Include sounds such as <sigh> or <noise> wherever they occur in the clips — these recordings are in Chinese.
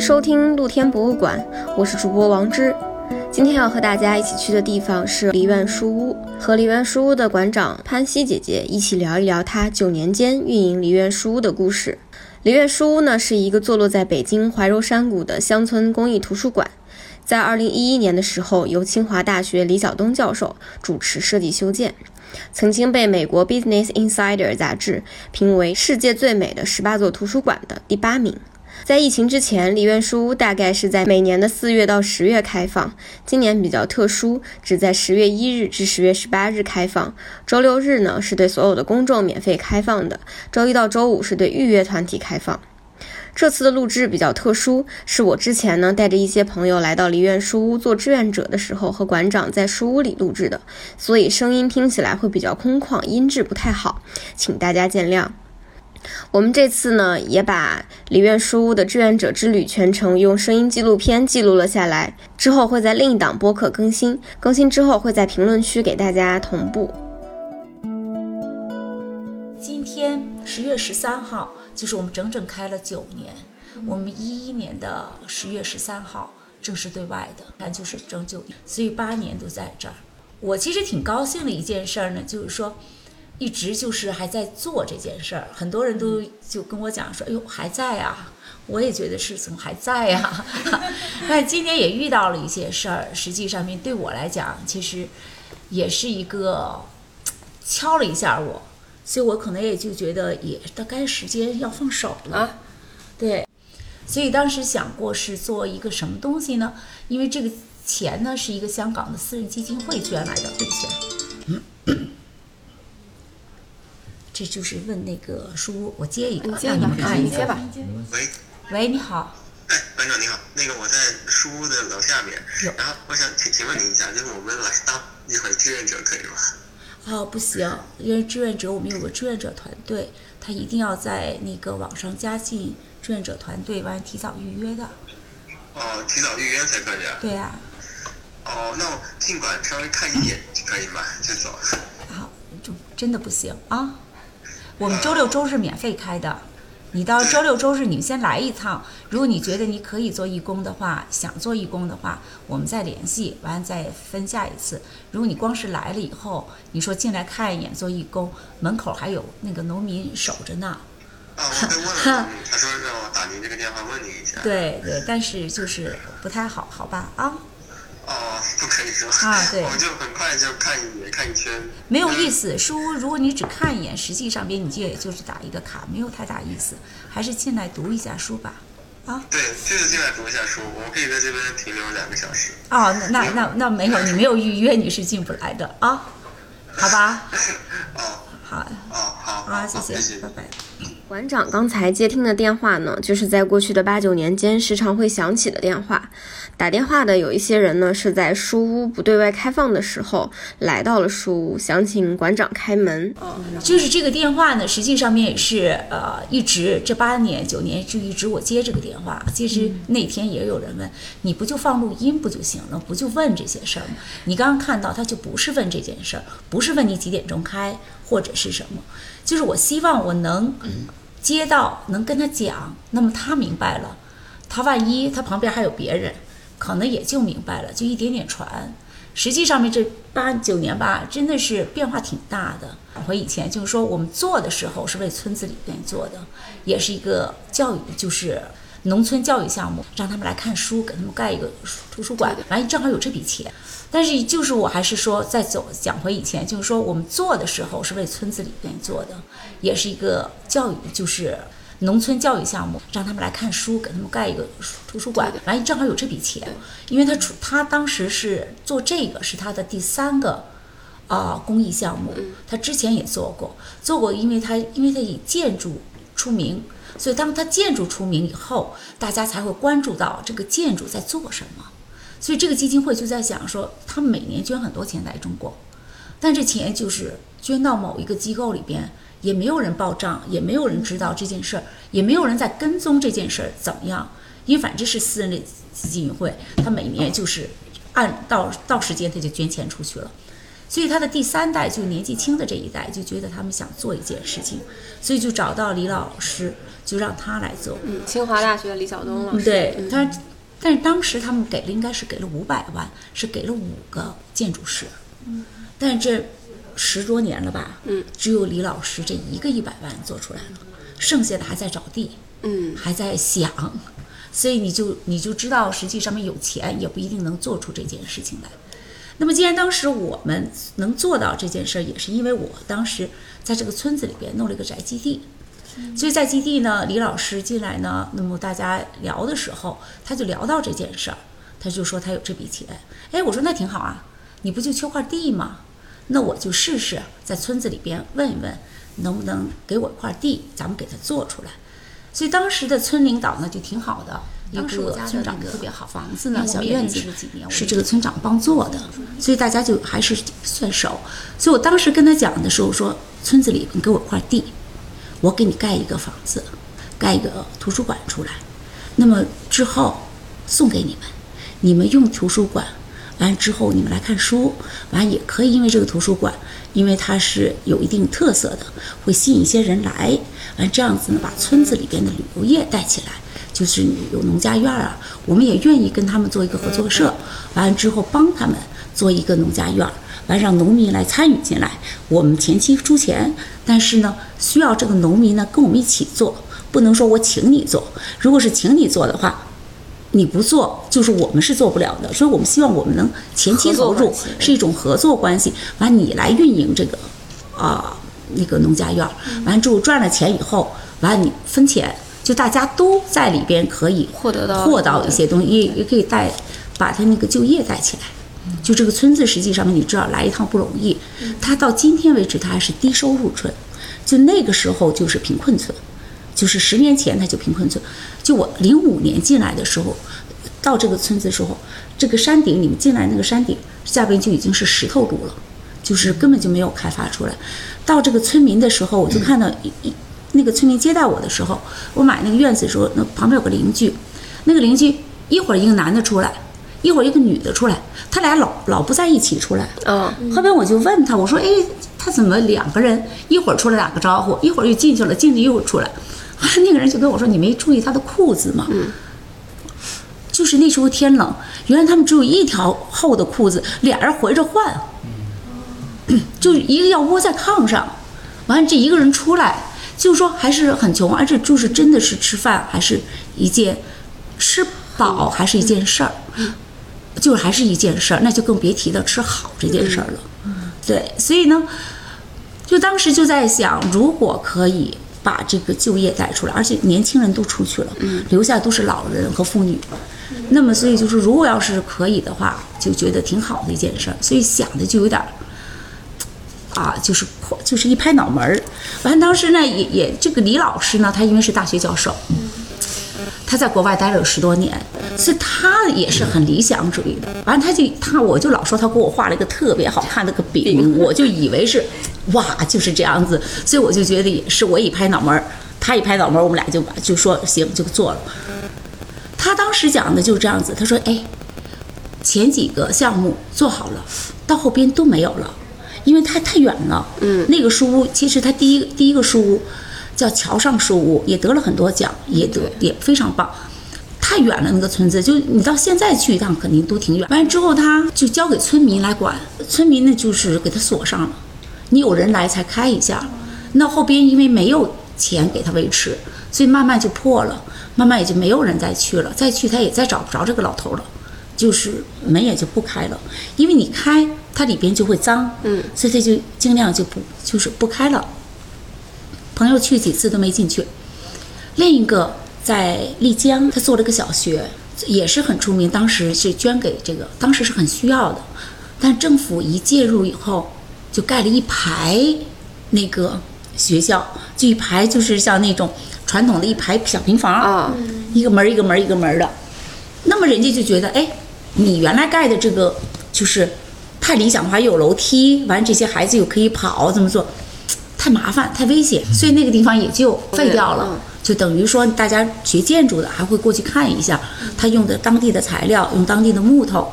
收听露天博物馆，我是主播王芝。今天要和大家一起去的地方是梨园书屋，和梨园书屋的馆长潘西姐姐一起聊一聊她九年间运营梨园书屋的故事。梨园书屋呢，是一个坐落在北京怀柔山谷的乡村公益图书馆，在二零一一年的时候，由清华大学李晓东教授主持设计修建，曾经被美国 Business Insider 杂志评为世界最美的十八座图书馆的第八名。在疫情之前，梨园书屋大概是在每年的四月到十月开放。今年比较特殊，只在十月一日至十月十八日开放。周六日呢是对所有的公众免费开放的，周一到周五是对预约团体开放。这次的录制比较特殊，是我之前呢带着一些朋友来到梨园书屋做志愿者的时候，和馆长在书屋里录制的，所以声音听起来会比较空旷，音质不太好，请大家见谅。我们这次呢，也把梨园书屋的志愿者之旅全程用声音纪录片记录了下来，之后会在另一档播客更新，更新之后会在评论区给大家同步。今天十月十三号，就是我们整整开了九年，我们一一年的十月十三号正式对外的，那就是整九年，所以八年都在这儿。我其实挺高兴的一件事儿呢，就是说。一直就是还在做这件事儿，很多人都就跟我讲说：“哎呦，还在啊！”我也觉得是怎么还在呀？<laughs> 但今年也遇到了一些事儿，实际上面对我来讲，其实也是一个敲了一下我，所以我可能也就觉得也大概时间要放手了。对，所以当时想过是做一个什么东西呢？因为这个钱呢是一个香港的私人基金会捐来的会钱。这就是问那个书屋，我接一个，接你们啊，你接吧。喂，喂，你好。哎，班长你好，那个我在书屋的楼下面，然后我想请请问您一下，就是我们来当一回志愿者可以吗？哦，不行，因为志愿者我们有个志愿者团队，他一定要在那个网上加进志愿者团队，完提早预约的。哦，提早预约才可以啊？对呀。哦，那我尽管稍微看一眼就可以吗？就走。好，就真的不行啊。我们周六周日免费开的，你到周六周日你们先来一趟。如果你觉得你可以做义工的话，想做义工的话，我们再联系，完了再分下一次。如果你光是来了以后，你说进来看一眼做义工，门口还有那个农民守着呢。啊，我问了，<laughs> 他说让我打您这个电话问你一下。对对，但是就是不太好，好吧啊。哦，不可以说啊，对，<laughs> 我就很快就看一眼，看一圈，没有意思。书，如果你只看一眼，实际上边你就也就是打一个卡，没有太大意思。还是进来读一下书吧，啊。对，就是进来读一下书，我们可以在这边停留两个小时。哦，那那那那没有，你没有预约，你是进不来的啊，好吧？<laughs> 哦，好，哦好，好，谢谢，拜拜。馆长刚才接听的电话呢，就是在过去的八九年间时常会响起的电话。打电话的有一些人呢，是在书屋不对外开放的时候来到了书屋，想请馆长开门。就是这个电话呢，实际上面也是呃，一直这八年九年就一直我接这个电话。其实那天也有人问，你不就放录音不就行了？不就问这些事儿吗？你刚刚看到他就不是问这件事儿，不是问你几点钟开或者是什么，就是我希望我能。接到能跟他讲，那么他明白了，他万一他旁边还有别人，可能也就明白了，就一点点传。实际上面这八九年吧，真的是变化挺大的。回以前就是说，我们做的时候是为村子里边做的，也是一个教育，就是农村教育项目，让他们来看书，给他们盖一个图书馆，完正好有这笔钱。但是，就是我还是说，再走讲回以前，就是说我们做的时候是为村子里边做的，也是一个教育，就是农村教育项目，让他们来看书，给他们盖一个图书馆，完正好有这笔钱，因为他出他当时是做这个是他的第三个啊公益项目，他之前也做过，做过，因为他因为他以建筑出名，所以当他建筑出名以后，大家才会关注到这个建筑在做什么。所以这个基金会就在想说，他们每年捐很多钱来中国，但这钱就是捐到某一个机构里边，也没有人报账，也没有人知道这件事儿，也没有人在跟踪这件事儿怎么样。因为反正是私人的基金会，他每年就是按到到时间他就捐钱出去了。所以他的第三代就年纪轻的这一代就觉得他们想做一件事情，所以就找到李老师，就让他来做。嗯，清华大学李晓东老师。对，但是但是当时他们给了应该是给了五百万，是给了五个建筑师。嗯，但是这十多年了吧？嗯，只有李老师这一个一百万做出来了，剩下的还在找地，嗯，还在想，所以你就你就知道，实际上面有钱也不一定能做出这件事情来。那么，既然当时我们能做到这件事儿，也是因为我当时在这个村子里边弄了一个宅基地，所以在基地呢，李老师进来呢，那么大家聊的时候，他就聊到这件事儿，他就说他有这笔钱，哎，我说那挺好啊，你不就缺块地吗？那我就试试在村子里边问一问，能不能给我一块地，咱们给他做出来。所以当时的村领导呢就挺好的，一当时我家村长特别好，房子呢小院子是这个村长帮做的，所以大家就还是算熟。所以我当时跟他讲的时候说，村子里你给我块地，我给你盖一个房子，盖一个图书馆出来，那么之后送给你们，你们用图书馆，完之后你们来看书，完也可以因为这个图书馆，因为它是有一定特色的，会吸引一些人来，完这样子呢，把村子里边的旅游业带起来。就是有农家院啊，我们也愿意跟他们做一个合作社，完了之后帮他们做一个农家院儿，完让农民来参与进来，我们前期出钱，但是呢，需要这个农民呢跟我们一起做，不能说我请你做，如果是请你做的话，你不做，就是我们是做不了的，所以我们希望我们能前期投入是一种合作关系，完你来运营这个啊、那个农家院儿，完之后赚了钱以后，完你分钱，就大家都在里边可以获得到获到一些东西，也也可以带把他那个就业带起来。就这个村子，实际上面你知道来一趟不容易，他到今天为止他还是低收入村，就那个时候就是贫困村，就是十年前它就贫困村。就我零五年进来的时候，到这个村子的时候，这个山顶你们进来那个山顶下边就已经是石头路了，就是根本就没有开发出来。到这个村民的时候，我就看到一一那个村民接待我的时候，我买那个院子的时候，那旁边有个邻居，那个邻居一会儿一个男的出来，一会儿一个女的出来，他俩老老不在一起出来。嗯，后边我就问他，我说：“哎，他怎么两个人一会儿出来打个招呼，一会儿又进去了，进去又出来？”啊，那个人就跟我说：“你没注意他的裤子吗？”就是那时候天冷，原来他们只有一条厚的裤子，俩人回着换，就一个要窝在炕上，完了这一个人出来，就说还是很穷，而且就是真的是吃饭还是一件吃饱还是一件事儿，就是还是一件事儿，那就更别提到吃好这件事儿了。对，所以呢，就当时就在想，如果可以把这个就业带出来，而且年轻人都出去了，留下都是老人和妇女。那么，所以就是如果要是可以的话，就觉得挺好的一件事儿。所以想的就有点儿，啊，就是破，就是一拍脑门儿。完，当时呢，也也这个李老师呢，他因为是大学教授，他在国外待了有十多年，所以他也是很理想主义的。完，他就他我就老说他给我画了一个特别好看的个饼，我就以为是哇就是这样子，所以我就觉得也是我一拍脑门儿，他一拍脑门儿，我们俩就把就说行就做了。他当时讲的就是这样子，他说：“哎，前几个项目做好了，到后边都没有了，因为太太远了。嗯那个书屋其实他第一第一个书屋叫桥上书屋，也得了很多奖，也得也非常棒。太远了，那个村子就你到现在去一趟肯定都挺远。完了之后，他就交给村民来管，村民呢就是给他锁上了，你有人来才开一下。那后边因为没有钱给他维持，所以慢慢就破了，慢慢也就没有人再去了，再去他也再找不着这个老头了，就是门也就不开了，因为你开它里边就会脏，嗯，所以他就尽量就不就是不开了。朋友去几次都没进去。另一个在丽江，他做了个小学，也是很出名，当时是捐给这个，当时是很需要的，但政府一介入以后，就盖了一排那个学校，就一排就是像那种传统的一排小平房，啊，一个门儿一个门儿一个门儿的。那么人家就觉得，哎，你原来盖的这个就是太理想化，又有楼梯，完这些孩子又可以跑，怎么做？太麻烦，太危险，所以那个地方也就废掉了。嗯就等于说，大家学建筑的还会过去看一下，他用的当地的材料，用当地的木头，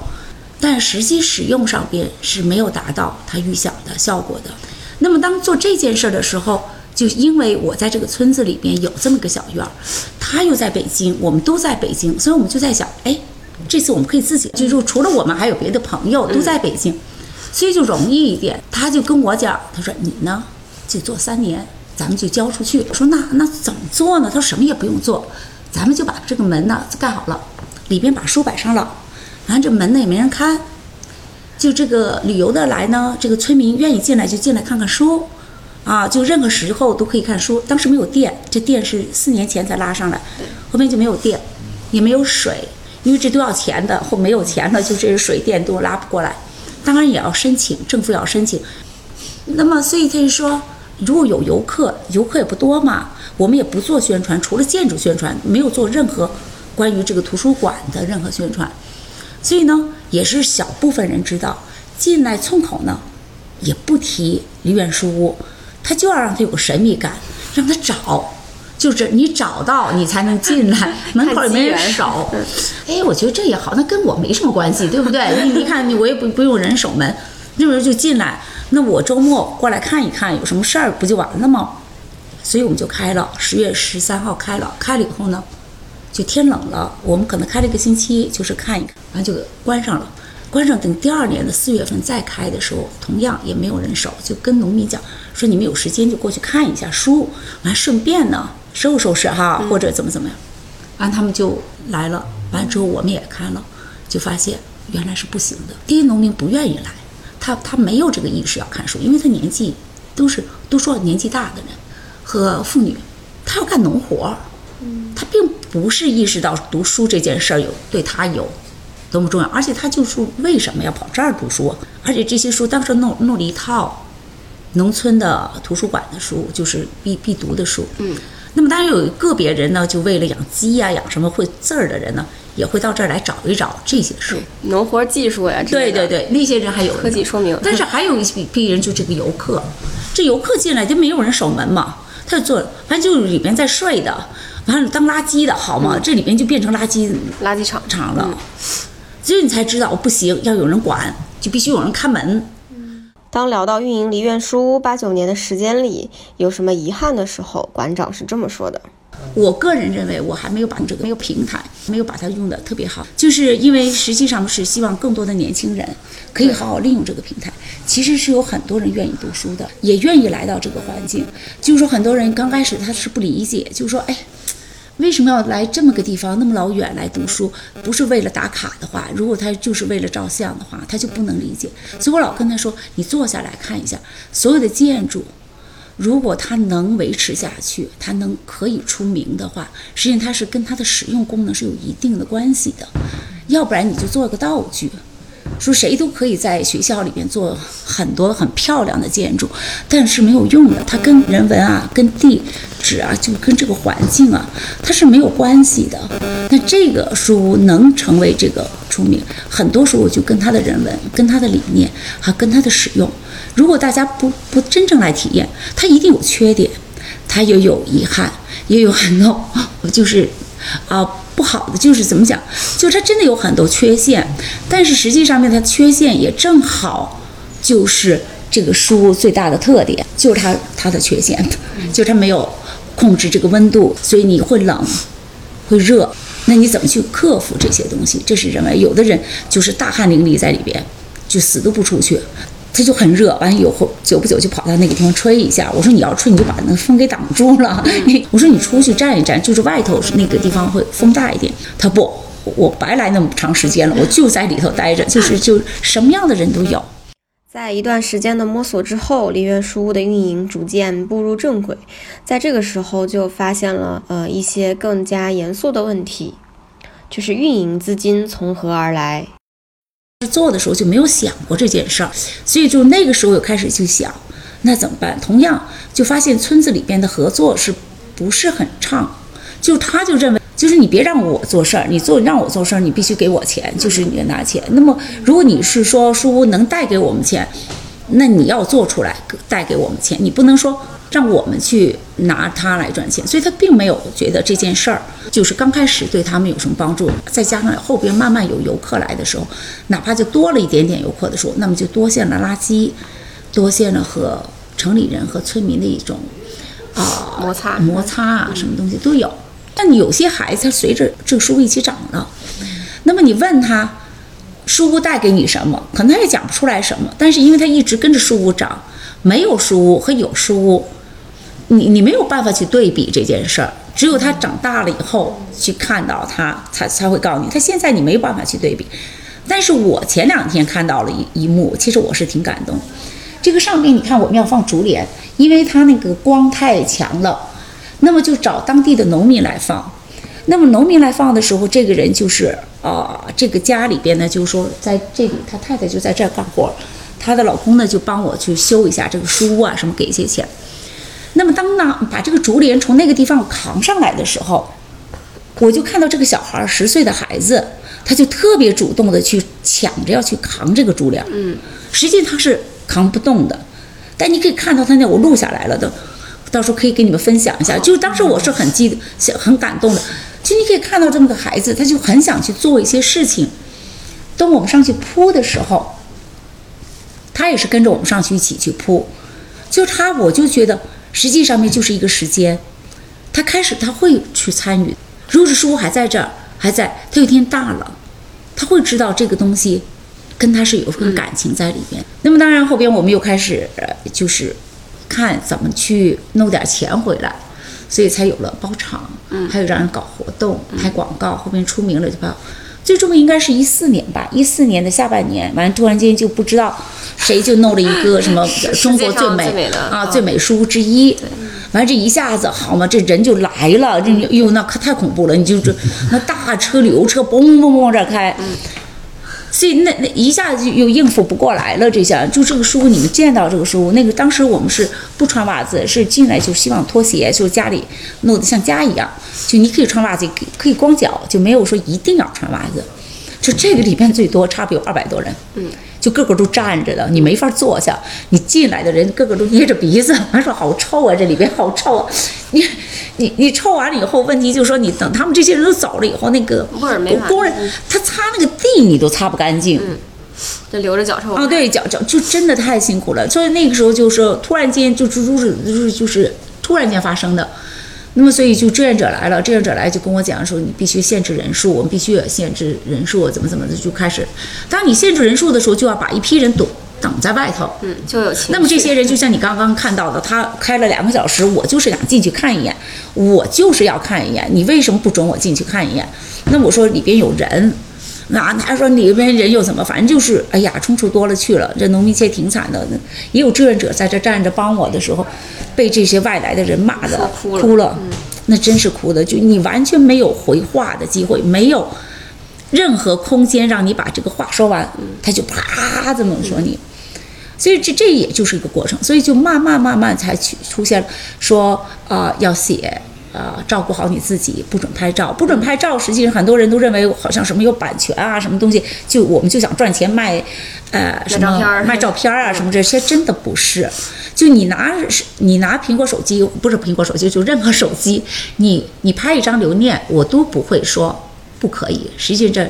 但实际使用上边是没有达到他预想的效果的。那么当做这件事儿的时候，就因为我在这个村子里边有这么个小院儿，他又在北京，我们都在北京，所以我们就在想，哎，这次我们可以自己，就就除了我们还有别的朋友都在北京，所以就容易一点。他就跟我讲，他说你呢就做三年，咱们就交出去。我说那那怎么做呢？他说什么也不用做，咱们就把这个门呢盖好了，里边把书摆上了，然后这门呢也没人看。就这个旅游的来呢，这个村民愿意进来就进来看看书，啊，就任何时候都可以看书。当时没有电，这电是四年前才拉上来，后面就没有电，也没有水，因为这都要钱的，后没有钱了，就这水电都拉不过来。当然也要申请，政府要申请。那么所以他就说，如果有游客，游客也不多嘛，我们也不做宣传，除了建筑宣传，没有做任何关于这个图书馆的任何宣传。所以呢，也是小部分人知道，进来村口呢，也不提梨园书屋，他就要让他有个神秘感，让他找，就是你找到你才能进来，<laughs> 门口也没人守。<laughs> 哎，我觉得这也好，那跟我没什么关系，对不对？你你看，你我也不不用人守门，这人就进来，那我周末过来看一看，有什么事儿不就完了吗？所以我们就开了，十月十三号开了，开了以后呢。就天冷了，我们可能开了一个星期，就是看一看，完就关上了。关上等第二年的四月份再开的时候，同样也没有人手，就跟农民讲说你们有时间就过去看一下书，完顺便呢收拾收拾哈，或者怎么怎么样。完他们就来了，完之后我们也看了，就发现原来是不行的。第一，农民不愿意来，他他没有这个意识要看书，因为他年纪都是都说年纪大的人和妇女，他要干农活儿，他并。不是意识到读书这件事儿有对他有多么重要，而且他就是为什么要跑这儿读书？而且这些书当时弄弄了一套农村的图书馆的书，就是必必读的书。嗯，那么当然有个别人呢，就为了养鸡呀、养什么会字儿的人呢，也会到这儿来找一找这些事，农活技术呀。对对对，那些人还有科技说明。但是还有一批人，就这个游客，这游客进来就没有人守门嘛，他就坐，反正就是里面在睡的。完了当垃圾的好吗？这里面就变成垃圾垃圾场场了，所以你才知道不行，要有人管，就必须有人看门。当聊到运营梨园书屋八九年的时间里有什么遗憾的时候，馆长是这么说的：我个人认为，我还没有把这个没有平台，没有把它用的特别好，就是因为实际上是希望更多的年轻人可以好好利用这个平台。其实是有很多人愿意读书的，也愿意来到这个环境。就是说，很多人刚开始他是不理解，就是说，哎。为什么要来这么个地方，那么老远来读书？不是为了打卡的话，如果他就是为了照相的话，他就不能理解。所以我老跟他说：“你坐下来看一下，所有的建筑，如果它能维持下去，它能可以出名的话，实际上它是跟它的使用功能是有一定的关系的。要不然你就做个道具。”说谁都可以在学校里面做很多很漂亮的建筑，但是没有用的，它跟人文啊、跟地质啊、就跟这个环境啊，它是没有关系的。那这个书能成为这个出名，很多时候就跟它的人文、跟它的理念，还跟它的使用。如果大家不不真正来体验，它一定有缺点，它也有遗憾，也有很多 <laughs> 就是啊。不好的就是怎么讲，就是它真的有很多缺陷，但是实际上面它缺陷也正好就是这个书最大的特点，就是它它的缺陷，<laughs> 就是它没有控制这个温度，所以你会冷，会热，那你怎么去克服这些东西？这是认为有的人就是大汗淋漓在里边，就死都不出去。它就很热，完了以后久不久就跑到那个地方吹一下。我说你要吹，你就把那风给挡住了。你 <laughs> 我说你出去站一站，就是外头那个地方会风大一点。他不，我白来那么长时间了，我就在里头待着，就是就什么样的人都有。在一段时间的摸索之后，梨园书屋的运营逐渐步入正轨。在这个时候就发现了呃一些更加严肃的问题，就是运营资金从何而来。做的时候就没有想过这件事儿，所以就那个时候又开始去想，那怎么办？同样就发现村子里边的合作是不是很畅？就他就认为，就是你别让我做事儿，你做让我做事儿，你必须给我钱，就是你拿钱。那么如果你是说书能带给我们钱，那你要做出来带给我们钱，你不能说让我们去拿它来赚钱。所以他并没有觉得这件事儿就是刚开始对他们有什么帮助，再加上后边慢慢有游客来的时候，哪怕就多了一点点游客的时候，那么就多现了垃圾，多现了和城里人和村民的一种啊摩擦摩擦啊，什么东西都有。但有些孩子他随着这个书一起长了，那么你问他。书屋带给你什么？可能他也讲不出来什么，但是因为他一直跟着书屋长，没有书屋和有书屋，你你没有办法去对比这件事儿。只有他长大了以后去看到他，才才会告诉你。他现在你没有办法去对比。但是我前两天看到了一一幕，其实我是挺感动。这个上面你看我们要放竹帘，因为它那个光太强了，那么就找当地的农民来放。那么农民来放的时候，这个人就是啊，这个家里边呢，就是说在这里，他太太就在这儿干活，她的老公呢就帮我去修一下这个书屋啊，什么给一些钱。那么当呢把这个竹帘从那个地方扛上来的时候，我就看到这个小孩十岁的孩子，他就特别主动的去抢着要去扛这个竹帘，嗯，实际他是扛不动的，但你可以看到他那我录下来了的，到时候可以给你们分享一下，就当时我是很激很感动的。其实你可以看到这么个孩子，他就很想去做一些事情。等我们上去铺的时候，他也是跟着我们上去一起去铺。就他，我就觉得实际上面就是一个时间。他开始他会去参与。如果书还在这儿，还在，他有一天大了，他会知道这个东西跟他是有份感情在里面。那么当然后边我们又开始就是看怎么去弄点钱回来。所以才有了包场，嗯，还有让人搞活动、拍广告，后面出名了就拍。最终应该是一四年吧，一四年的下半年，完突然间就不知道谁就弄了一个什么 <laughs> 中国最美啊最美书之一，完这一下子好嘛，这人就来了，这哟那可太恐怖了，你就这那大车旅游车嘣嘣嘣往这开。所以那那一下子就又应付不过来了，这下就这个书，你们见到这个书，那个当时我们是不穿袜子，是进来就希望脱鞋，就家里弄得像家一样，就你可以穿袜子，可可以光脚，就没有说一定要穿袜子。就这个里边最多差不多有二百多人，嗯，就个个都站着的，你没法坐下。你进来的人个个都捏着鼻子，他说好臭啊，这里边好臭啊。你 <laughs> 你你臭完了以后，问题就是说你等他们这些人都走了以后，那个工人他擦那个地你都擦不干净，嗯，就留着脚臭啊。对，脚脚就真的太辛苦了。所以那个时候就是突然间就就是就是就是突然间发生的。那么，所以就志愿者来了，志愿者来就跟我讲说，你必须限制人数，我们必须要限制人数，怎么怎么的就开始。当你限制人数的时候，就要把一批人堵挡在外头，嗯，就有那么这些人就像你刚刚看到的，他开了两个小时，我就是想进去看一眼，我就是要看一眼，你为什么不准我进去看一眼？那我说里边有人。那他说里边人又怎么？反正就是，哎呀，冲突多了去了。这农民也挺惨的，也有志愿者在这站着帮我的时候，被这些外来的人骂的哭了。那真是哭的，就你完全没有回话的机会，没有任何空间让你把这个话说完，他就啪这么说你。所以这这也就是一个过程，所以就慢慢慢慢才去出现说啊要写。呃，照顾好你自己，不准拍照，不准拍照。实际上，很多人都认为好像什么有版权啊，什么东西，就我们就想赚钱卖，呃，什么卖照片啊，什么这些真的不是。就你拿你拿苹果手机，不是苹果手机，就任何手机，你你拍一张留念，我都不会说不可以。实际上这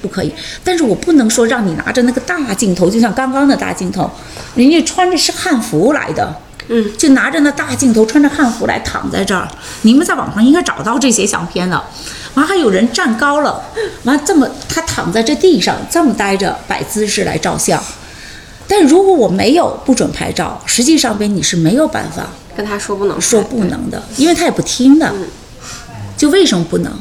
不可以，但是我不能说让你拿着那个大镜头，就像刚刚的大镜头，人家穿着是汉服来的。嗯，就拿着那大镜头，穿着汉服来躺在这儿。你们在网上应该找到这些相片的。完还有人站高了，完这么他躺在这地上这么待着摆姿势来照相。但如果我没有不准拍照，实际上边你是没有办法跟他说不能说不能的，因为他也不听的。就为什么不能？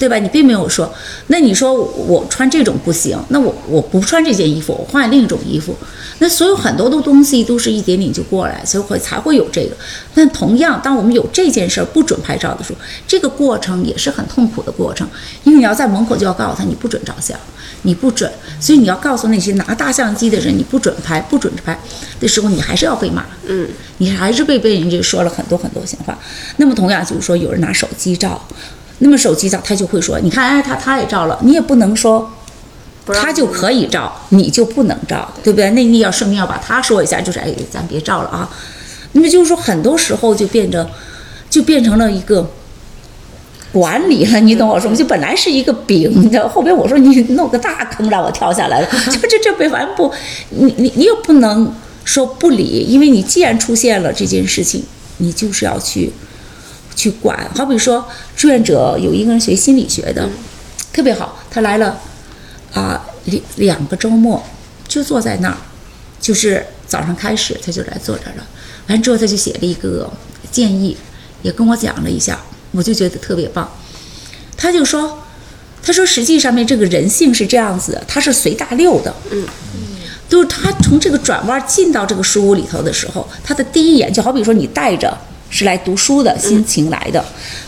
对吧？你并没有说，那你说我穿这种不行，那我我不穿这件衣服，我换另一种衣服。那所有很多的东西都是一点点就过来，所以会才会有这个。但同样，当我们有这件事儿不准拍照的时候，这个过程也是很痛苦的过程，因为你要在门口就要告诉他你不准照相，你不准。所以你要告诉那些拿大相机的人你不准拍，不准拍的时候，你还是要被骂，嗯，你还是被被人家说了很多很多闲话。那么同样就是说，有人拿手机照。那么手机照他就会说，你看，哎，他他也照了，你也不能说，他就可以照，你就不能照，对不对？那你要顺便要把他说一下，就是哎，咱别照了啊。那么就是说，很多时候就变成，就变成了一个管理了，你懂我说吗？就本来是一个饼，你知道，后边我说你弄个大坑让我跳下来了，<laughs> 就这这被完不，你你你又不能说不理，因为你既然出现了这件事情，你就是要去去管。好比说，志愿者有一个人学心理学的，特别好，他来了啊两两个周末就坐在那儿，就是早上开始他就来坐这儿了。完之后，他就写了一个建议，也跟我讲了一下，我就觉得特别棒。他就说，他说实际上面这个人性是这样子的，他是随大溜的，嗯，就是他从这个转弯进到这个书屋里头的时候，他的第一眼就好比说你带着是来读书的心情来的，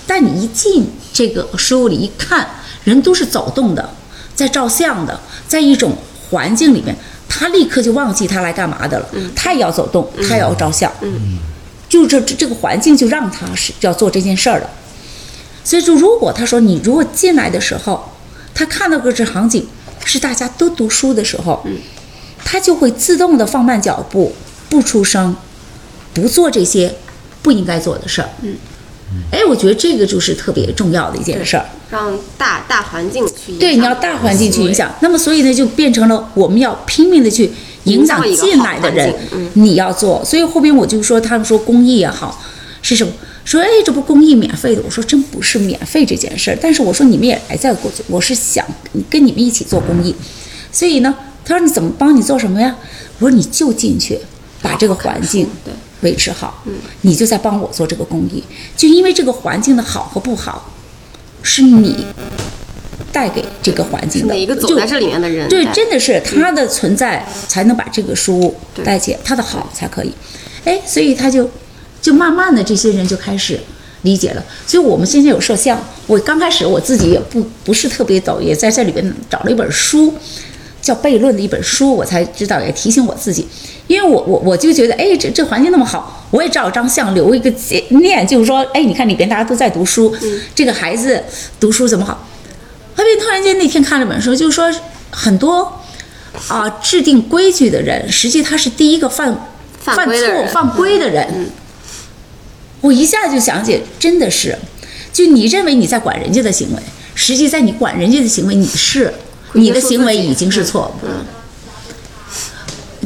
但你一进这个书屋里一看，人都是走动的，在照相的，在一种环境里面。他立刻就忘记他来干嘛的了，他也要走动，他也要照相，就这这这个环境就让他是要做这件事儿了。所以说，如果他说你如果进来的时候，他看到个这场景是大家都读书的时候，他就会自动的放慢脚步，不出声，不做这些不应该做的事儿。嗯哎，我觉得这个就是特别重要的一件事儿。让大大环境去对，你要大环境去影响。那么，所以呢，就变成了我们要拼命的去影响进来的人。你要做。所以后边我就说，他们说公益也好，是什么？说哎，这不公益免费的？我说真不是免费这件事儿。但是我说你们也来在过，我是想跟你们一起做公益。所以呢，他说你怎么帮你做什么呀？我说你就进去把这个环境维持好，你就在帮我做这个公益。就因为这个环境的好和不好。是你带给这个环境的，每一个走在这里面的人，对，真的是他的存在才能把这个书带起，他的好才可以。哎，所以他就就慢慢的这些人就开始理解了。所以我们现在有摄像，我刚开始我自己也不不是特别懂，也在这里边找了一本书，叫悖论的一本书，我才知道，也提醒我自己。因为我我我就觉得，哎，这这环境那么好，我也照张相，留一个纪念，就是说，哎，你看里边大家都在读书，这个孩子读书怎么好？后面突然间那天看了本书，就是说很多啊制定规矩的人，实际他是第一个犯犯错犯规的人。我一下就想起，真的是，就你认为你在管人家的行为，实际在你管人家的行为，你是你的行为已经是错误。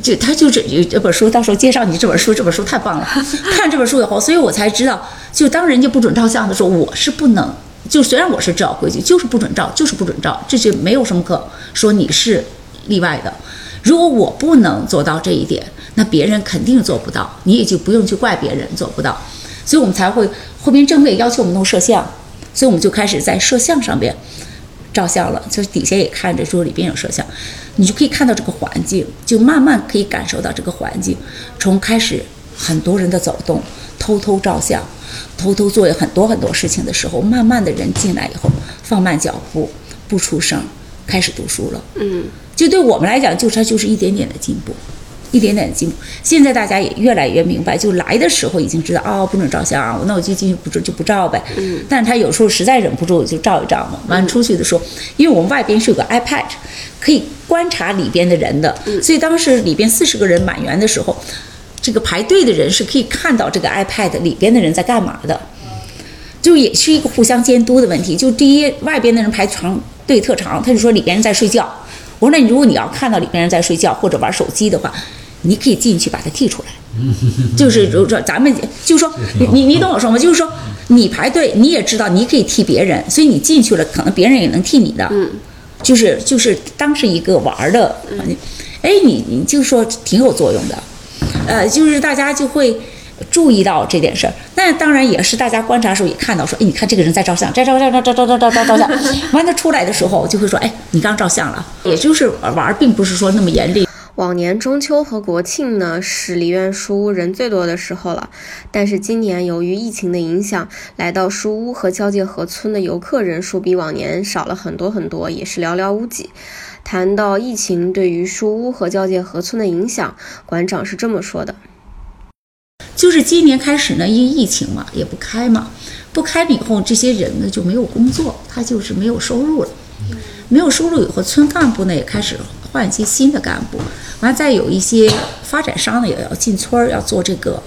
就他就这这本书，到时候介绍你这本书，这本书太棒了。<laughs> 看这本书以后，所以我才知道，就当人家不准照相的时候，我是不能。就虽然我是照规矩，就是不准照，就是不准照，这就没有什么可说你是例外的。如果我不能做到这一点，那别人肯定做不到，你也就不用去怪别人做不到。所以我们才会后边政府也要求我们弄摄像，所以我们就开始在摄像上边。照相了，就是底下也看着说里边有摄像，你就可以看到这个环境，就慢慢可以感受到这个环境。从开始很多人的走动，偷偷照相，偷偷做很多很多事情的时候，慢慢的人进来以后，放慢脚步，不出声，开始读书了。嗯，就对我们来讲，就它就是一点点的进步。一点点进步，现在大家也越来越明白，就来的时候已经知道哦，不准照相啊，那我就进去不就就不照呗。嗯。但是他有时候实在忍不住就照一照嘛。完出去的时候，因为我们外边是有个 iPad，可以观察里边的人的，所以当时里边四十个人满员的时候，这个排队的人是可以看到这个 iPad 里边的人在干嘛的，就也是一个互相监督的问题。就第一，外边的人排长队特长，他就说里边人在睡觉。我说那如果你要看到里边人在睡觉或者玩手机的话。你可以进去把它剔出来。<laughs> 就是如说咱们就是说你你懂我说吗？就是说你排队，你也知道你可以替别人，所以你进去了，可能别人也能替你的。就是就是当是一个玩的，哎，你你就说挺有作用的，呃，就是大家就会注意到这点事儿。那当然也是大家观察的时候也看到说，哎，你看这个人在照相，在照照照照照照照照照相，完了出来的时候就会说，哎，你刚照相了，也就是玩，并不是说那么严厉。往年中秋和国庆呢是梨园书屋人最多的时候了，但是今年由于疫情的影响，来到书屋和交界河村的游客人数比往年少了很多很多，也是寥寥无几。谈到疫情对于书屋和交界河村的影响，馆长是这么说的：就是今年开始呢，因疫情嘛，也不开嘛，不开了以后，这些人呢就没有工作，他就是没有收入了。没有收入以后，村干部呢也开始换一些新的干部，完了再有一些发展商呢也要进村儿，要做这个。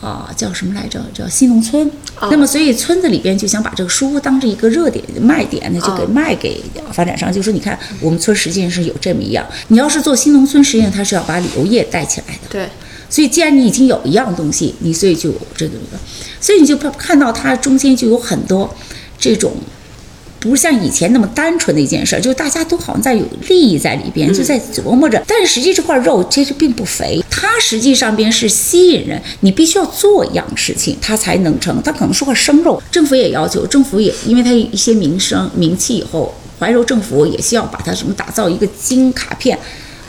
啊，叫什么来着？叫新农村。那么，所以村子里边就想把这个书屋当成一个热点卖点，呢就给卖给发展商。就说你看，我们村实际上是有这么一样。你要是做新农村，实际上它是要把旅游业带起来的。对。所以，既然你已经有一样东西，你所以就有这个，所以你就看到它中间就有很多这种。不像以前那么单纯的一件事，就是大家都好像在有利益在里边，就在琢磨着。但是实际这块肉其实并不肥，它实际上边是吸引人，你必须要做一样事情，它才能成。它可能是块生肉，政府也要求，政府也因为它一些名声名气以后，怀柔政府也需要把它什么打造一个金卡片。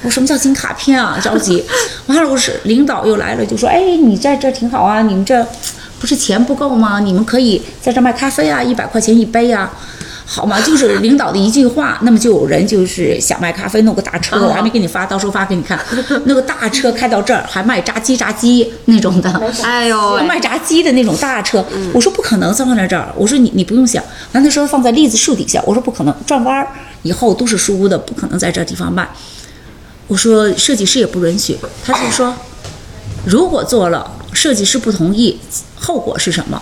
我什么叫金卡片啊？着急。<laughs> 完了，我是领导又来了，就说：“哎，你在这挺好啊，你们这不是钱不够吗？你们可以在这卖咖啡啊，一百块钱一杯啊。”好嘛，就是领导的一句话，那么就有人就是想卖咖啡，弄个大车，我还没给你发，到时候发给你看。<laughs> 那个大车开到这儿，还卖炸鸡，炸鸡那种的。<laughs> 哎呦，卖炸鸡的那种大车，我说不可能放在这儿。我说你你不用想，完他说放在栗子树底下，我说不可能，转弯儿以后都是书屋的，不可能在这地方卖。我说设计师也不允许，他就说，如果做了，设计师不同意，后果是什么？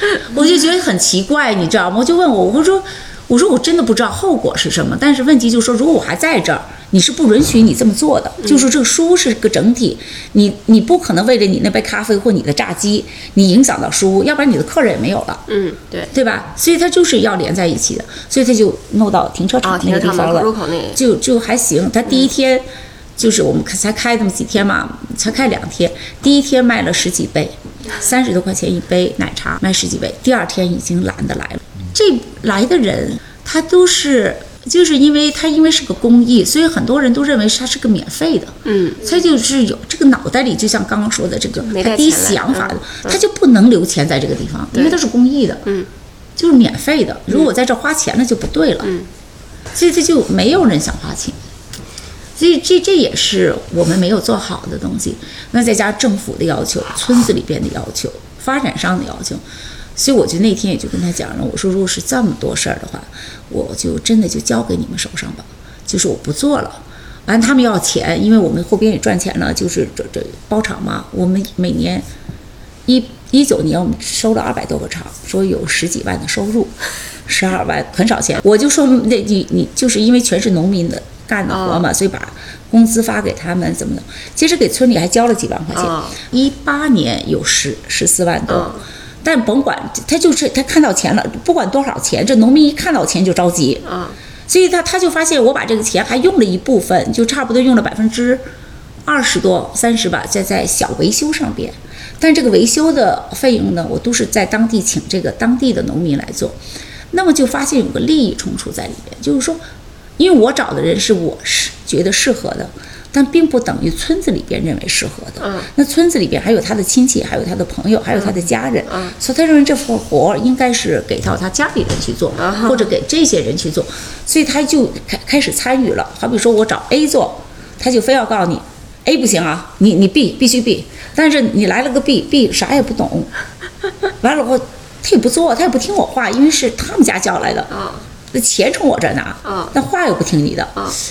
<laughs> 我就觉得很奇怪，你知道吗？我就问我，我说，我说我真的不知道后果是什么。但是问题就是说，如果我还在这儿，你是不允许你这么做的。就是这个书是个整体，你你不可能为了你那杯咖啡或你的炸鸡，你影响到书，要不然你的客人也没有了。嗯，对，对吧？所以它就是要连在一起的，所以他就弄到停车场那个地方了，就就还行。他第一天就是我们才开那么几天嘛，才开两天，第一天卖了十几杯。三十多块钱一杯奶茶卖十几杯，第二天已经懒得来了。这来的人，他都是就是因为他因为是个公益，所以很多人都认为他是个免费的。嗯，他就是有这个脑袋里，就像刚刚说的这个，他第一想法的，他就不能留钱在这个地方，因为它是公益的。嗯，就是免费的，如果我在这花钱了就不对了。嗯，所以这就没有人想花钱。所以这这也是我们没有做好的东西。那再加政府的要求、村子里边的要求、发展上的要求，所以我就那天也就跟他讲了，我说如果是这么多事儿的话，我就真的就交给你们手上吧，就是我不做了。完他们要钱，因为我们后边也赚钱了，就是这这包场嘛。我们每年一一九年我们收了二百多个场，说有十几万的收入，十二万很少钱。我就说那你你就是因为全是农民的。干的活嘛，所以把工资发给他们，怎么的？其实给村里还交了几万块钱。一八年有十十四万多，但甭管他就是他看到钱了，不管多少钱，这农民一看到钱就着急。所以他他就发现我把这个钱还用了一部分，就差不多用了百分之二十多三十吧，在在小维修上边。但这个维修的费用呢，我都是在当地请这个当地的农民来做。那么就发现有个利益冲突在里边，就是说。因为我找的人是我是觉得适合的，但并不等于村子里边认为适合的。嗯，那村子里边还有他的亲戚，还有他的朋友，还有他的家人。嗯，所以他认为这份活应该是给到他家里人去做，或者给这些人去做，所以他就开开始参与了。好比说我找 A 做，他就非要告诉你 A 不行啊，你你 B 必须 B，但是你来了个 B，B 啥也不懂，完了后他也不做，他也不听我话，因为是他们家叫来的。啊。那钱从我这儿拿，那话又不听你的，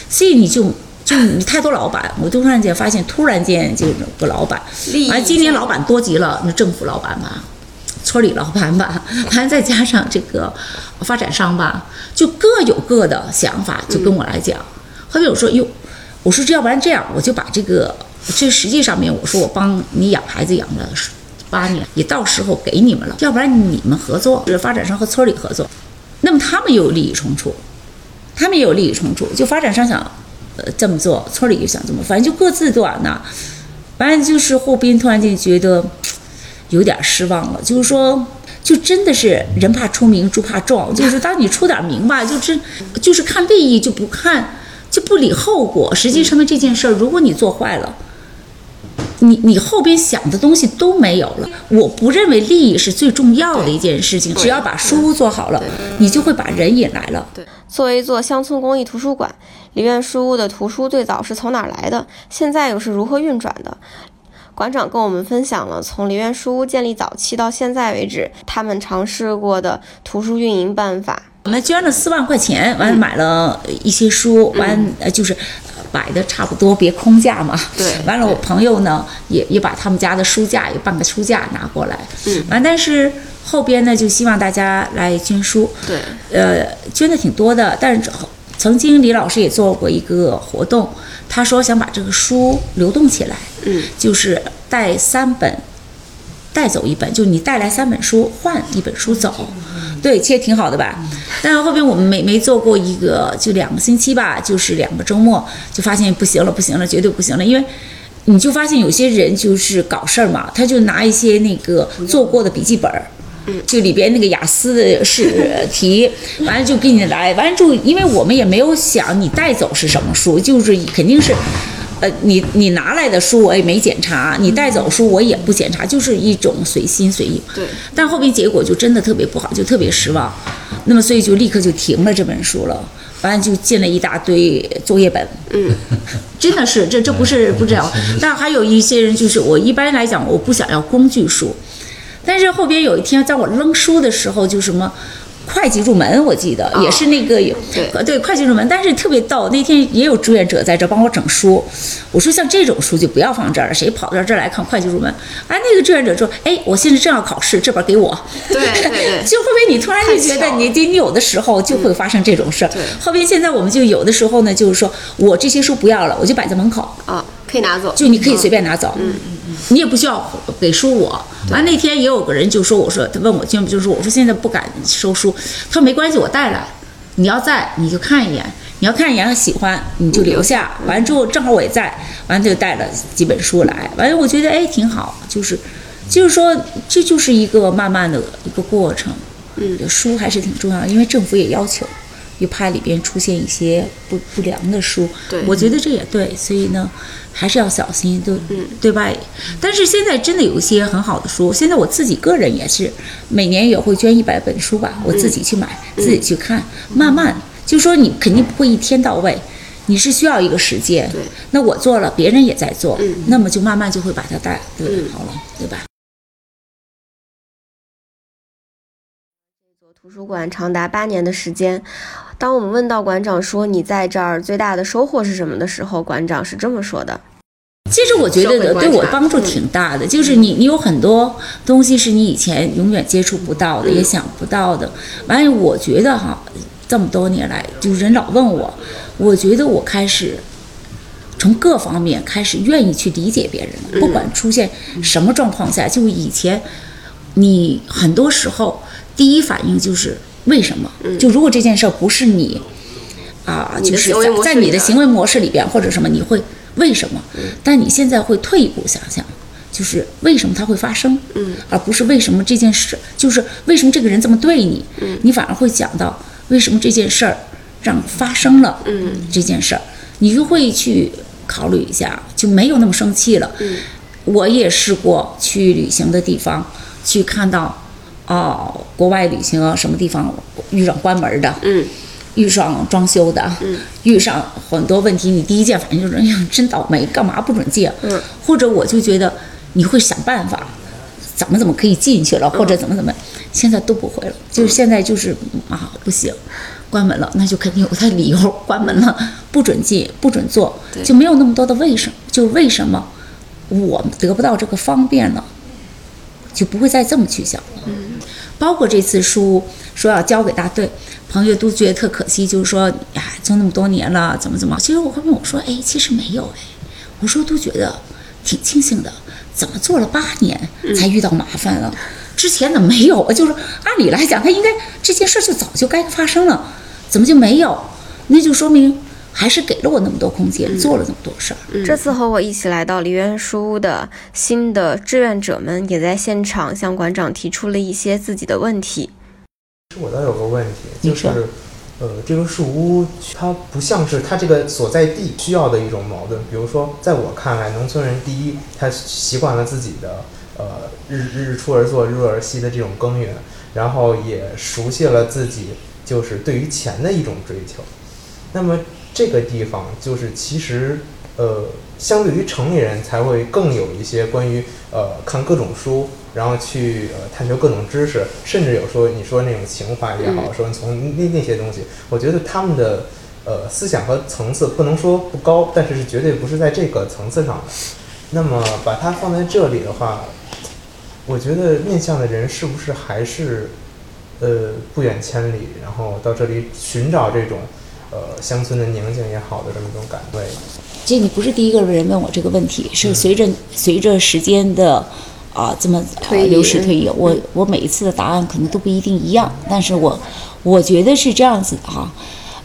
所以你就就你太多老板，我突然间发现，突然间就有个老板，完今年老板多极了，那政府老板吧，村里老板吧，完再加上这个发展商吧，就各有各的想法，就跟我来讲，后面我说哟，我说这要不然这样，我就把这个这实际上面我说我帮你养孩子养了八年，也到时候给你们了，要不然你们合作，就是发展商和村里合作。那么他们也有利益冲突，他们也有利益冲突。就发展商想，呃，这么做，村里就想这么，反正就各自短呢。完了就是后边突然间觉得有点失望了，就是说，就真的是人怕出名，猪怕壮。就是当你出点名吧，就是就是看利益就不看，就不理后果。实际上面这件事儿，如果你做坏了。你你后边想的东西都没有了。我不认为利益是最重要的一件事情，只要把书屋做好了，你就会把人引来了。对，作为一座乡村公益图书馆，梨园书屋的图书最早是从哪儿来的？现在又是如何运转的？馆长跟我们分享了从梨园书屋建立早期到现在为止，他们尝试过的图书运营办法。我们捐了四万块钱，完了买了一些书，完呃就是呃摆的差不多，别空架嘛。对完了，我朋友呢也也把他们家的书架有半个书架拿过来。嗯。完，但是后边呢就希望大家来捐书。对，呃，捐的挺多的，但是曾经李老师也做过一个活动，他说想把这个书流动起来，嗯，就是带三本，带走一本，就你带来三本书，换一本书走，对，其实挺好的吧。但是后边我们没没做过一个，就两个星期吧，就是两个周末，就发现不行了，不行了，绝对不行了，因为。你就发现有些人就是搞事儿嘛，他就拿一些那个做过的笔记本儿，就里边那个雅思的试题，完了就给你来，完了就因为我们也没有想你带走是什么书，就是肯定是，呃，你你拿来的书我也没检查，你带走书我也不检查，就是一种随心随意。对。但后边结果就真的特别不好，就特别失望，那么所以就立刻就停了这本书了。完了就进了一大堆作业本，嗯，<laughs> 真的是这这不是不这样，但还有一些人就是我一般来讲我不想要工具书，但是后边有一天在我扔书的时候就什么。会计入门，我记得也是那个有对。对会计入门，但是特别逗。那天也有志愿者在这帮我整书，我说像这种书就不要放这儿了，谁跑到这儿来看会计入门？哎，那个志愿者说，哎，我现在正要考试，这本给我。对对 <laughs> 对。就后边你突然就觉得你你有的时候就会发生这种事儿。对。后边现在我们就有的时候呢，就是说我这些书不要了，我就摆在门口，啊，可以拿走，就你可以随便拿走，嗯嗯嗯，你也不需要给书我。完那天也有个人就说，我说他问我捐不捐书，我说现在不敢收书，他说没关系，我带来，你要在你就看一眼，你要看一眼喜欢你就留下，完了之后正好我也在，完了就带了几本书来，完了我觉得哎挺好，就是就是说这就是一个慢慢的一个过程，嗯，书还是挺重要的，因为政府也要求。又怕里边出现一些不不良的书，对。我觉得这也对，所以呢，还是要小心，对，嗯对吧？但是现在真的有一些很好的书，现在我自己个人也是每年也会捐一百本书吧，我自己去买，自己去看，慢慢就说你肯定不会一天到位，你是需要一个时间。对，那我做了，别人也在做，嗯那么就慢慢就会把它带对嗯好了，对吧？图书馆长达八年的时间。当我们问到馆长说你在这儿最大的收获是什么的时候，馆长是这么说的：其实我觉得对我帮助挺大的，就是你你有很多东西是你以前永远接触不到的，也想不到的。完了，我觉得哈，这么多年来，就人老问我，我觉得我开始从各方面开始愿意去理解别人了，不管出现什么状况下，就以前你很多时候第一反应就是为什么？就如果这件事儿不是你啊，就是在在你的行为模式里边或者什么，你会为什么？但你现在会退一步想想，就是为什么它会发生？嗯，而不是为什么这件事，就是为什么这个人这么对你？嗯，你反而会想到为什么这件事儿让发生了？嗯，这件事儿，你就会去考虑一下，就没有那么生气了。嗯，我也试过去旅行的地方，去看到。哦，国外旅行啊，什么地方遇上关门的，嗯。遇上装修的，嗯。遇上很多问题，你第一件反应就是，哎呀，真倒霉，干嘛不准进？嗯，或者我就觉得你会想办法，怎么怎么可以进去了，或者怎么怎么，现在都不会了，就是现在就是啊，不行，关门了，那就肯定有他理由，关门了，<laughs> 不准进，不准做，就没有那么多的为什么，就是为什么我得不到这个方便了，就不会再这么去想了。嗯包括这次书说要交给大队，朋友都觉得特可惜，就是说，哎，做那么多年了，怎么怎么？其实我后面我说，哎，其实没有哎，我说都觉得挺庆幸的，怎么做了八年才遇到麻烦了？之前怎么没有啊？就是按理来讲，他应该这件事就早就该发生了，怎么就没有？那就说明还是给了我那么多空间，做了那么多事儿。这次和我一起来到梨园书屋的新的志愿者们，也在现场向馆长提出了一些自己的问题。其实我倒有个问题，就是，呃，这个树屋它不像是它这个所在地需要的一种矛盾。比如说，在我看来，农村人第一，他习惯了自己的呃日日出而作，日落而息的这种耕耘，然后也熟悉了自己就是对于钱的一种追求。那么这个地方就是其实呃，相对于成年人才会更有一些关于呃看各种书，然后去呃探求各种知识，甚至有说你说那种情怀也好，说从那那些东西，我觉得他们的呃思想和层次不能说不高，但是是绝对不是在这个层次上的。那么把它放在这里的话，我觉得面向的人是不是还是呃不远千里，然后到这里寻找这种呃乡村的宁静也好的这么一种感味。这你不是第一个人问我这个问题，是随着随着时间的啊这么呃流逝推移，我我每一次的答案可能都不一定一样，但是我我觉得是这样子的哈，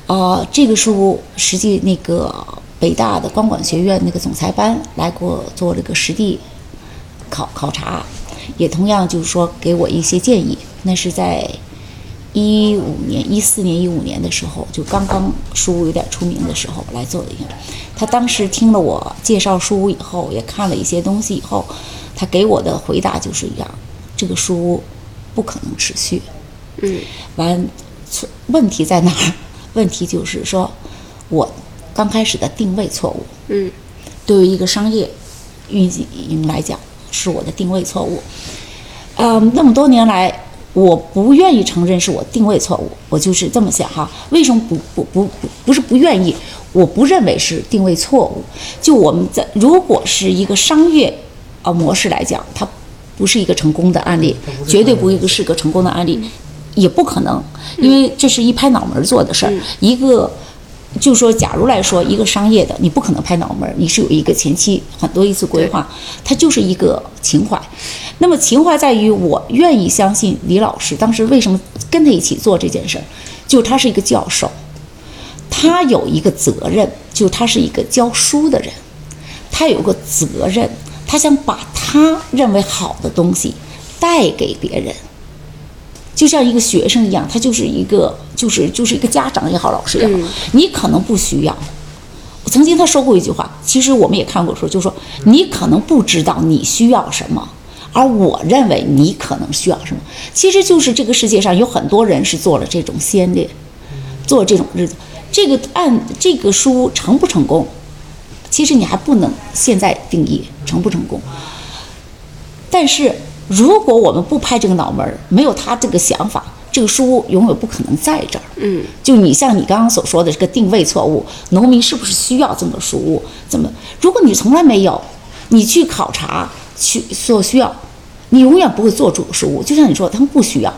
啊，这个书实际那个北大的光管学院那个总裁班来给我做了个实地考考察，也同样就是说给我一些建议，那是在。一五年、一四年、一五年的时候，就刚刚书屋有点出名的时候来做的一个。他当时听了我介绍书屋以后，也看了一些东西以后，他给我的回答就是一样：这个书屋不可能持续。嗯，完，问题在哪儿？问题就是说，我刚开始的定位错误。嗯，对于一个商业运营来讲，是我的定位错误。嗯，那么多年来。我不愿意承认是我定位错误，我就是这么想哈。为什么不不不不不是不愿意？我不认为是定位错误。就我们在如果是一个商业啊模式来讲，它不是一个成功的案例，绝对不是个成功的案例，也不可能，因为这是一拍脑门做的事儿。一个就说，假如来说一个商业的，你不可能拍脑门儿，你是有一个前期很多一次规划，它就是一个情怀。那么情怀在于我愿意相信李老师，当时为什么跟他一起做这件事儿，就他是一个教授，他有一个责任，就他是一个教书的人，他有个责任，他想把他认为好的东西带给别人，就像一个学生一样，他就是一个就是就是一个家长也好，老师也好，你可能不需要。曾经他说过一句话，其实我们也看过说，就说你可能不知道你需要什么。而我认为你可能需要什么，其实就是这个世界上有很多人是做了这种先烈，做这种日子。这个按这个书成不成功，其实你还不能现在定义成不成功。但是如果我们不拍这个脑门儿，没有他这个想法，这个书永远不可能在这儿。嗯，就你像你刚刚所说的这个定位错误，农民是不是需要这么书屋？怎么？如果你从来没有，你去考察。去所需要，你永远不会做主书屋。就像你说，他们不需要，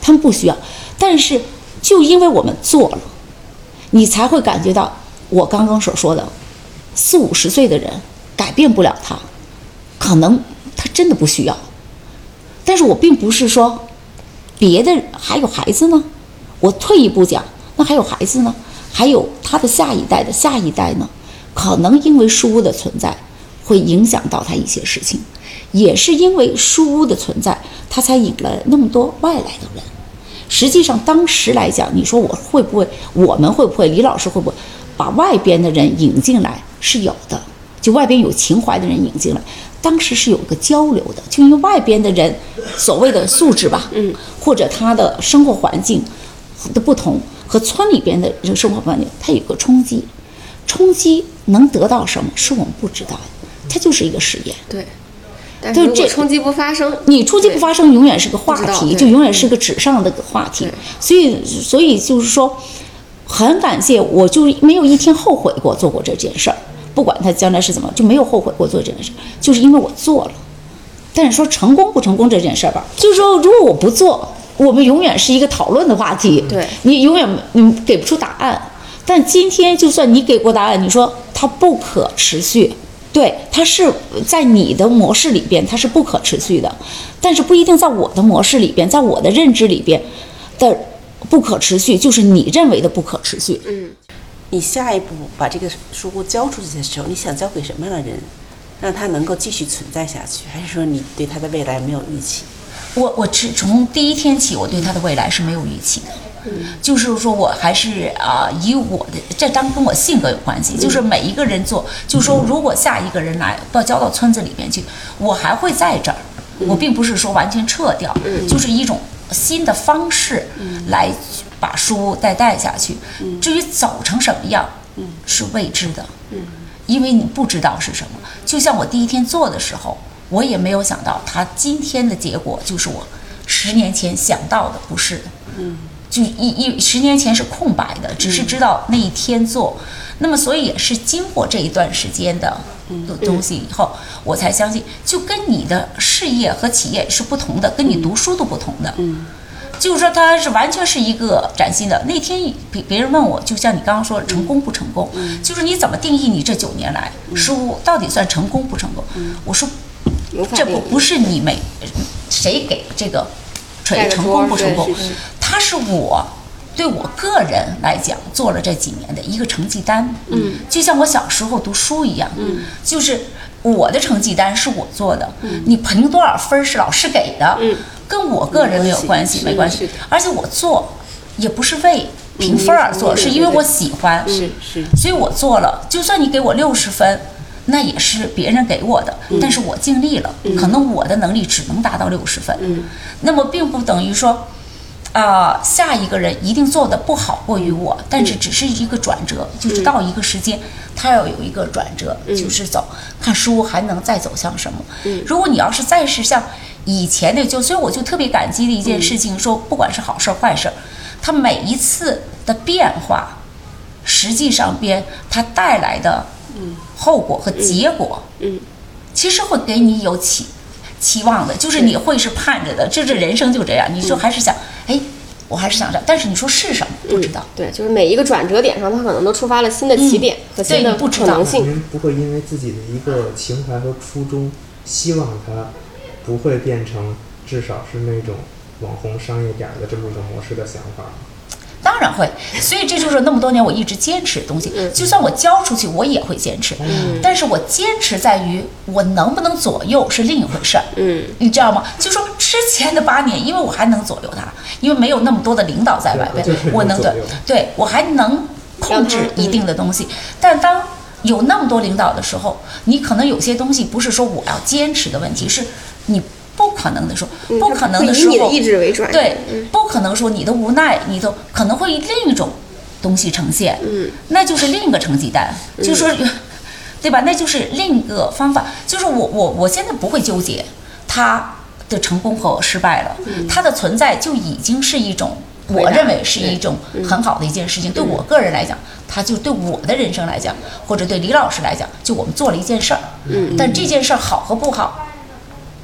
他们不需要。但是，就因为我们做了，你才会感觉到我刚刚所说的，四五十岁的人改变不了他，可能他真的不需要。但是我并不是说别的还有孩子呢。我退一步讲，那还有孩子呢，还有他的下一代的下一代呢，可能因为书屋的存在。会影响到他一些事情，也是因为书屋的存在，他才引了那么多外来的人。实际上，当时来讲，你说我会不会，我们会不会，李老师会不会把外边的人引进来？是有的，就外边有情怀的人引进来。当时是有个交流的，就因为外边的人所谓的素质吧，嗯，或者他的生活环境的不同，和村里边的人生活环境，它有个冲击，冲击能得到什么，是我们不知道的。它就是一个实验，对。但是如果冲击不发生，你冲击不发生，永远是个话题，就永远是个纸上的话题。所以，所以就是说，很感谢，我就没有一天后悔过做过这件事儿。不管他将来是怎么，就没有后悔过做这件事，就是因为我做了。但是说成功不成功这件事儿吧，就是说，如果我不做，我们永远是一个讨论的话题。对，你永远你给不出答案。但今天，就算你给过答案，你说它不可持续。对，它是在你的模式里边，它是不可持续的，但是不一定在我的模式里边，在我的认知里边的不可持续，就是你认为的不可持续。嗯，你下一步把这个书屋交出去的时候，你想交给什么样的人，让他能够继续存在下去？还是说你对他的未来没有预期？我我是从第一天起，我对他的未来是没有预期的。就是说，我还是啊，以我的这当跟我性格有关系。就是每一个人做，就是说，如果下一个人来到交到村子里面去，我还会在这儿。我并不是说完全撤掉，就是一种新的方式来把书再带下去。至于走成什么样，是未知的。因为你不知道是什么。就像我第一天做的时候，我也没有想到它今天的结果就是我十年前想到的，不是的。嗯，就一一十年前是空白的，只是知道那一天做。那么，所以也是经过这一段时间的东西以后，我才相信，就跟你的事业和企业是不同的，跟你读书都不同的。嗯，就是说它是完全是一个崭新的。那天别别人问我，就像你刚刚说成功不成功，就是你怎么定义你这九年来书到底算成功不成功？我说，这不不是你每谁给这个锤成功不成功，他是我。对我个人来讲，做了这几年的一个成绩单，嗯，就像我小时候读书一样，嗯，就是我的成绩单是我做的，嗯，你评多少分是老师给的，嗯，跟我个人没有关系，没关系，而且我做也不是为评分而做，是因为我喜欢，是是，所以我做了，就算你给我六十分，那也是别人给我的，但是我尽力了，可能我的能力只能达到六十分，嗯，那么并不等于说。啊，下一个人一定做的不好过于我，但是只是一个转折，就是到一个时间，他要有一个转折，就是走看书还能再走向什么。如果你要是再是像以前的，就所以我就特别感激的一件事情，说不管是好事坏事，它每一次的变化，实际上边它带来的后果和结果，嗯，其实会给你有期期望的，就是你会是盼着的，就这人生就这样，你就还是想。哎，我还是想着，但是你说是什么？不知道。对，就是每一个转折点上，他可能都触发了新的起点和新的可能性。您不会因为自己的一个情怀和初衷，希望它不会变成至少是那种网红商业点的这么一种模式的想法。当然会，所以这就是那么多年我一直坚持的东西。就算我交出去，我也会坚持。但是我坚持在于我能不能左右是另一回事儿。嗯，你知道吗？就说之前的八年，因为我还能左右他，因为没有那么多的领导在外边，我能对对我还能控制一定的东西。但当有那么多领导的时候，你可能有些东西不是说我要坚持的问题，是你。不可能的说，不可能的时候，对，不可能说你的无奈，你都可能会另一种东西呈现，嗯，那就是另一个成绩单，就是说，<laughs> 对吧？那就是另一个方法，就是我我我现在不会纠结他的成功和失败了，他的存在就已经是一种，我认为是一种很好的一件事情。对我个人来讲，他就对我的人生来讲，或者对李老师来讲，就我们做了一件事儿，嗯，但这件事儿好和不好。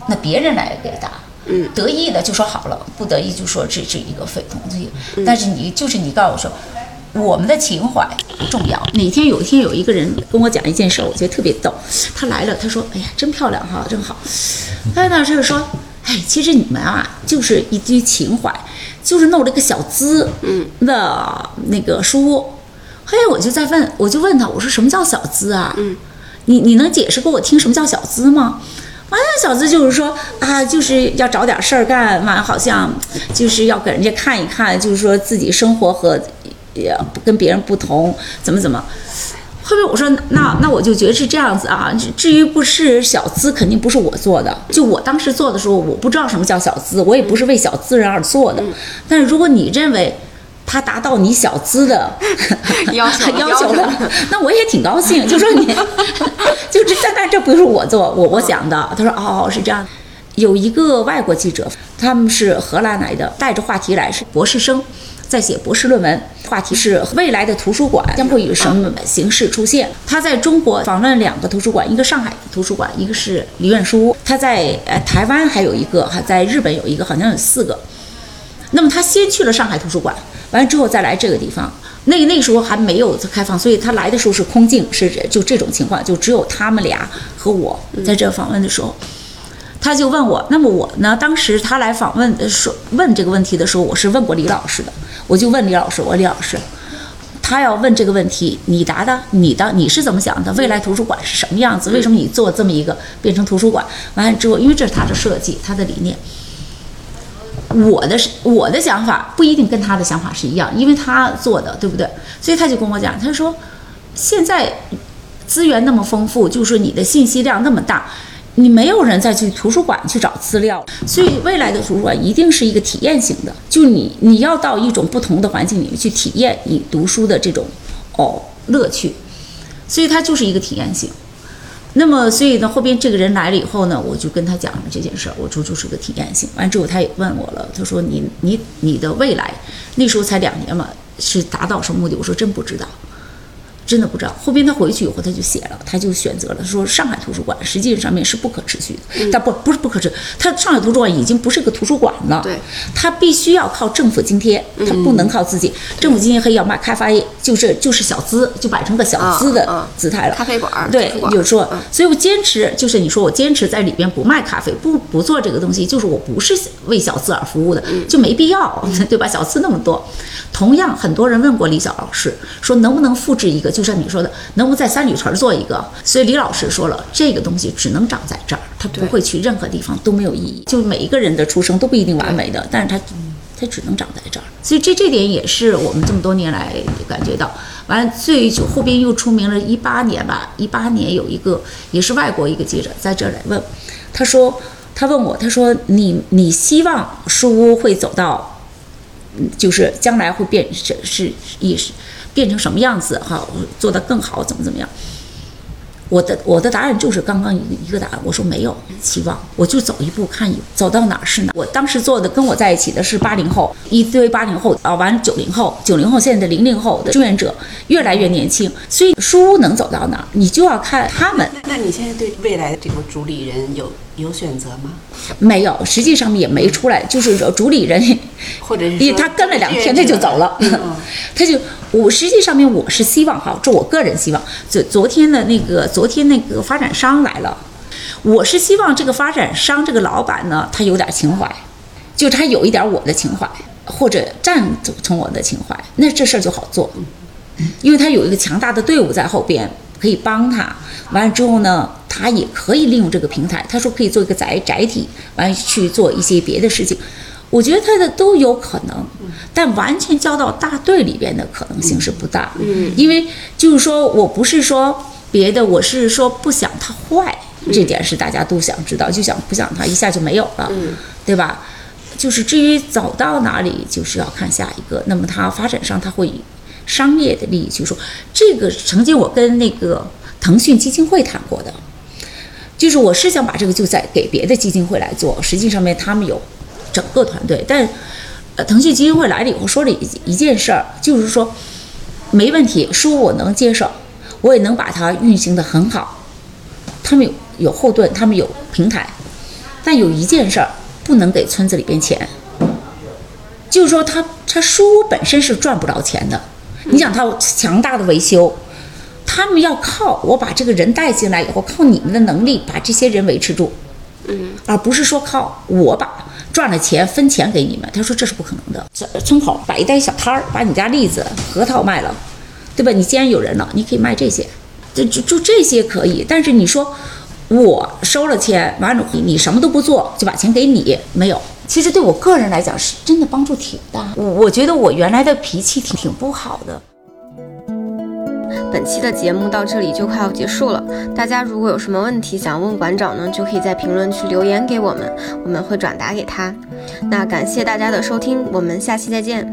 那别人来给答，嗯，得意的就说好了，不得意就说这是一个非同的。但是你就是你告诉我说，我们的情怀不重要。哪天有一天有一个人跟我讲一件事，我觉得特别逗。他来了，他说：“哎呀，真漂亮哈，真好。”他呢就是说：“哎，其实你们啊，就是一堆情怀，就是弄了个小资，嗯，的那个书。”嘿，我就在问，我就问他，我说：“什么叫小资啊？嗯，你你能解释给我听什么叫小资吗？”完了，小资就是说啊，就是要找点事儿干，完好像就是要给人家看一看，就是说自己生活和也跟别人不同，怎么怎么。后面我说那那我就觉得是这样子啊。至于不是小资，肯定不是我做的。就我当时做的时候，我不知道什么叫小资，我也不是为小资人而做的。但是如果你认为，他达到你小资的 <laughs> 要求 <laughs> 要求了，那我也挺高兴。就说你，<laughs> 就这，但但这不是我做，我我想的。他说哦，是这样。有一个外国记者，他们是荷兰来的，带着话题来，是博士生，在写博士论文，话题是未来的图书馆将会以什么形式出现。他在中国访问两个图书馆，一个上海图书馆，一个是梨园书屋。他在呃台湾还有一个，还在日本有一个，好像有四个。那么他先去了上海图书馆。完了之后再来这个地方，那那时候还没有开放，所以他来的时候是空镜，是就这种情况，就只有他们俩和我在这访问的时候，他就问我，那么我呢？当时他来访问说问这个问题的时候，我是问过李老师的，我就问李老师，我李老师，他要问这个问题，你答的，你的你是怎么想的？未来图书馆是什么样子？为什么你做这么一个变成图书馆？完了之后，因为这是他的设计，他的理念。我的是我的想法不一定跟他的想法是一样，因为他做的对不对？所以他就跟我讲，他说现在资源那么丰富，就是你的信息量那么大，你没有人再去图书馆去找资料，所以未来的图书馆一定是一个体验型的，就你你要到一种不同的环境里面去体验你读书的这种哦乐趣。所以它就是一个体验型。那么，所以呢，后边这个人来了以后呢，我就跟他讲了这件事儿，我说就是个体验性。完之后，他也问我了，他说你你你的未来，那时候才两年嘛，是达到什么目的？我说真不知道。真的不知道。后边他回去以后，他就写了，他就选择了，他说上海图书馆实际上面是不可持续的，但不不是不可持，他上海图书馆已经不是个图书馆了，对，他必须要靠政府津贴，他不能靠自己，政府津贴可以要卖开发业，就是就是小资，就摆成个小资的姿态了，咖啡馆，对，就说，嗯。所以我坚持，就是你说我坚持在里边不卖咖啡，不不做这个东西，就是我不是为小资而服务的，就没必要，<laughs> 对吧？小资那么多，同样很多人问过李晓老师，说能不能复制一个，就像你说的，能不能在三里屯做一个？所以李老师说了，这个东西只能长在这儿，它不会去任何地方都没有意义。就每一个人的出生都不一定完美的，但是它它只能长在这儿。所以这这点也是我们这么多年来感觉到。完了，最就后边又出名了，一八年吧，一八年有一个也是外国一个记者在这儿来问，他说他问我，他说你你希望书屋会走到，嗯就是将来会变是是也是变成什么样子哈，做得更好，怎么怎么样？我的我的答案就是刚刚一个一个答案，我说没有期望，我就走一步看一步，走到哪儿是哪儿。我当时做的跟我在一起的是八零后，一堆八零后啊，完了九零后，九零后现在的零零后的志愿者越来越年轻，所以书屋能走到哪儿，你就要看他们。那你现在对未来的这个主理人有有选择吗？没有，实际上也没出来，就是说主理人，或者他跟了两天他就走了，嗯 <laughs> 他就我实际上面我是希望哈，这我个人希望，昨昨天的那个昨天那个发展商来了，我是希望这个发展商这个老板呢，他有点情怀，就他有一点我的情怀，或者赞从我的情怀，那这事儿就好做，因为他有一个强大的队伍在后边可以帮他。完了之后呢，他也可以利用这个平台，他说可以做一个载载体，完了去做一些别的事情。我觉得他的都有可能，但完全交到大队里边的可能性是不大。嗯，因为就是说我不是说别的，我是说不想他坏，这点是大家都想知道，就想不想他一下就没有了，对吧？就是至于走到哪里，就是要看下一个。那么他发展上，他会以商业的利益去说。这个曾经我跟那个腾讯基金会谈过的，就是我是想把这个就在给别的基金会来做，实际上面他们有整个团队，但呃，腾讯基金会来了以后说了一一件事儿，就是说没问题，书我能接受，我也能把它运行的很好，他们有有后盾，他们有平台，但有一件事儿不能给村子里边钱，就是说他他书本身是赚不着钱的，你想他强大的维修。他们要靠我把这个人带进来以后，靠你们的能力把这些人维持住，嗯，而不是说靠我把赚了钱分钱给你们。他说这是不可能的。这村口摆一袋小摊儿，把你家栗子、核桃卖了，对吧？你既然有人了，你可以卖这些，就就就这些可以。但是你说我收了钱，完了你你什么都不做就把钱给你，没有。其实对我个人来讲是真的帮助挺大。我我觉得我原来的脾气挺挺不好的。本期的节目到这里就快要结束了，大家如果有什么问题想问馆长呢，就可以在评论区留言给我们，我们会转达给他。那感谢大家的收听，我们下期再见。